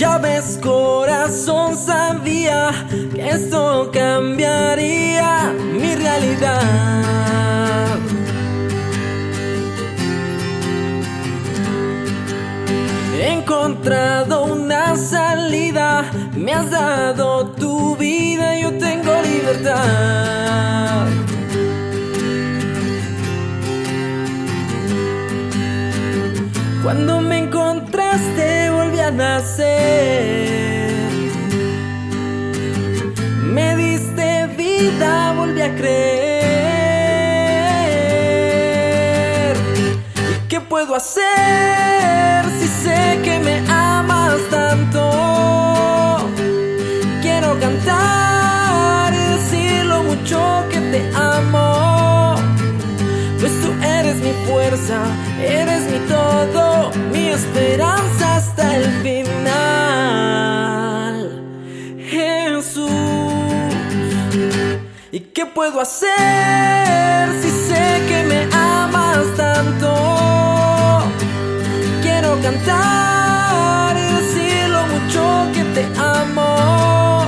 Ya ves, corazón, sabía que esto cambiaría mi realidad. He encontrado una salida, me has dado tu vida, yo tengo libertad. Cuando me encontraste nacer. Me diste vida, volví a creer. ¿Y qué puedo hacer si sé que me amas tanto? Quiero cantar y decir lo mucho que te amo. Pues tú eres mi fuerza, eres mi todo, ¿y qué puedo hacer si sé que me amas tanto? Quiero cantar y decir lo mucho que te amo.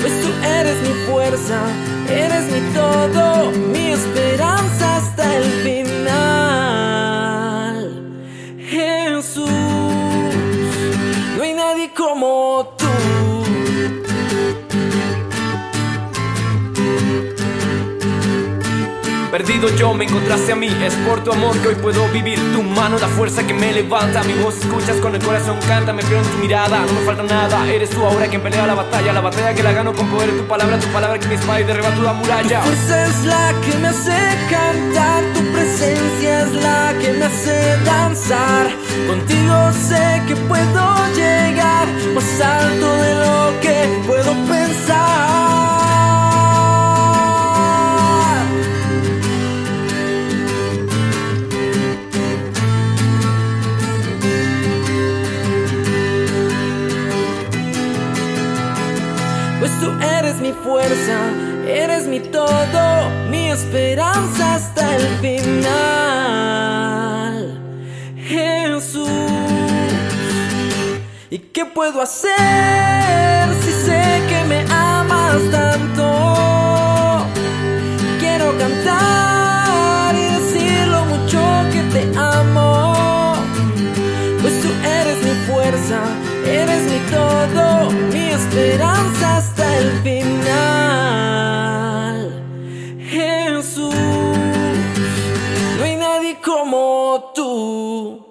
Pues tú eres mi fuerza, eres mi todo, mi esperanza hasta el final. Jesús, no hay nadie como tú. Perdido yo, me encontraste a mí, es por tu amor que hoy puedo vivir. Tu mano, la fuerza que me levanta, mi voz escuchas con el corazón canta, me creo en tu mirada, no me falta nada. Eres tú ahora quien pelea la batalla, la batalla que la gano con poder de tu palabra, tu palabra que me espada y derriba toda muralla. Tu fuerza es la que me hace cantar, tu presencia es la que me hace danzar. Contigo sé que puedo llegar más alto fuerza, eres mi todo, mi esperanza hasta el final. Jesús, ¿y qué puedo hacer si sé que me amas tanto? Quiero cantar y decir lo mucho que te amo. Pues tú eres mi fuerza, eres mi todo, mi esperanza hasta el final. Tú.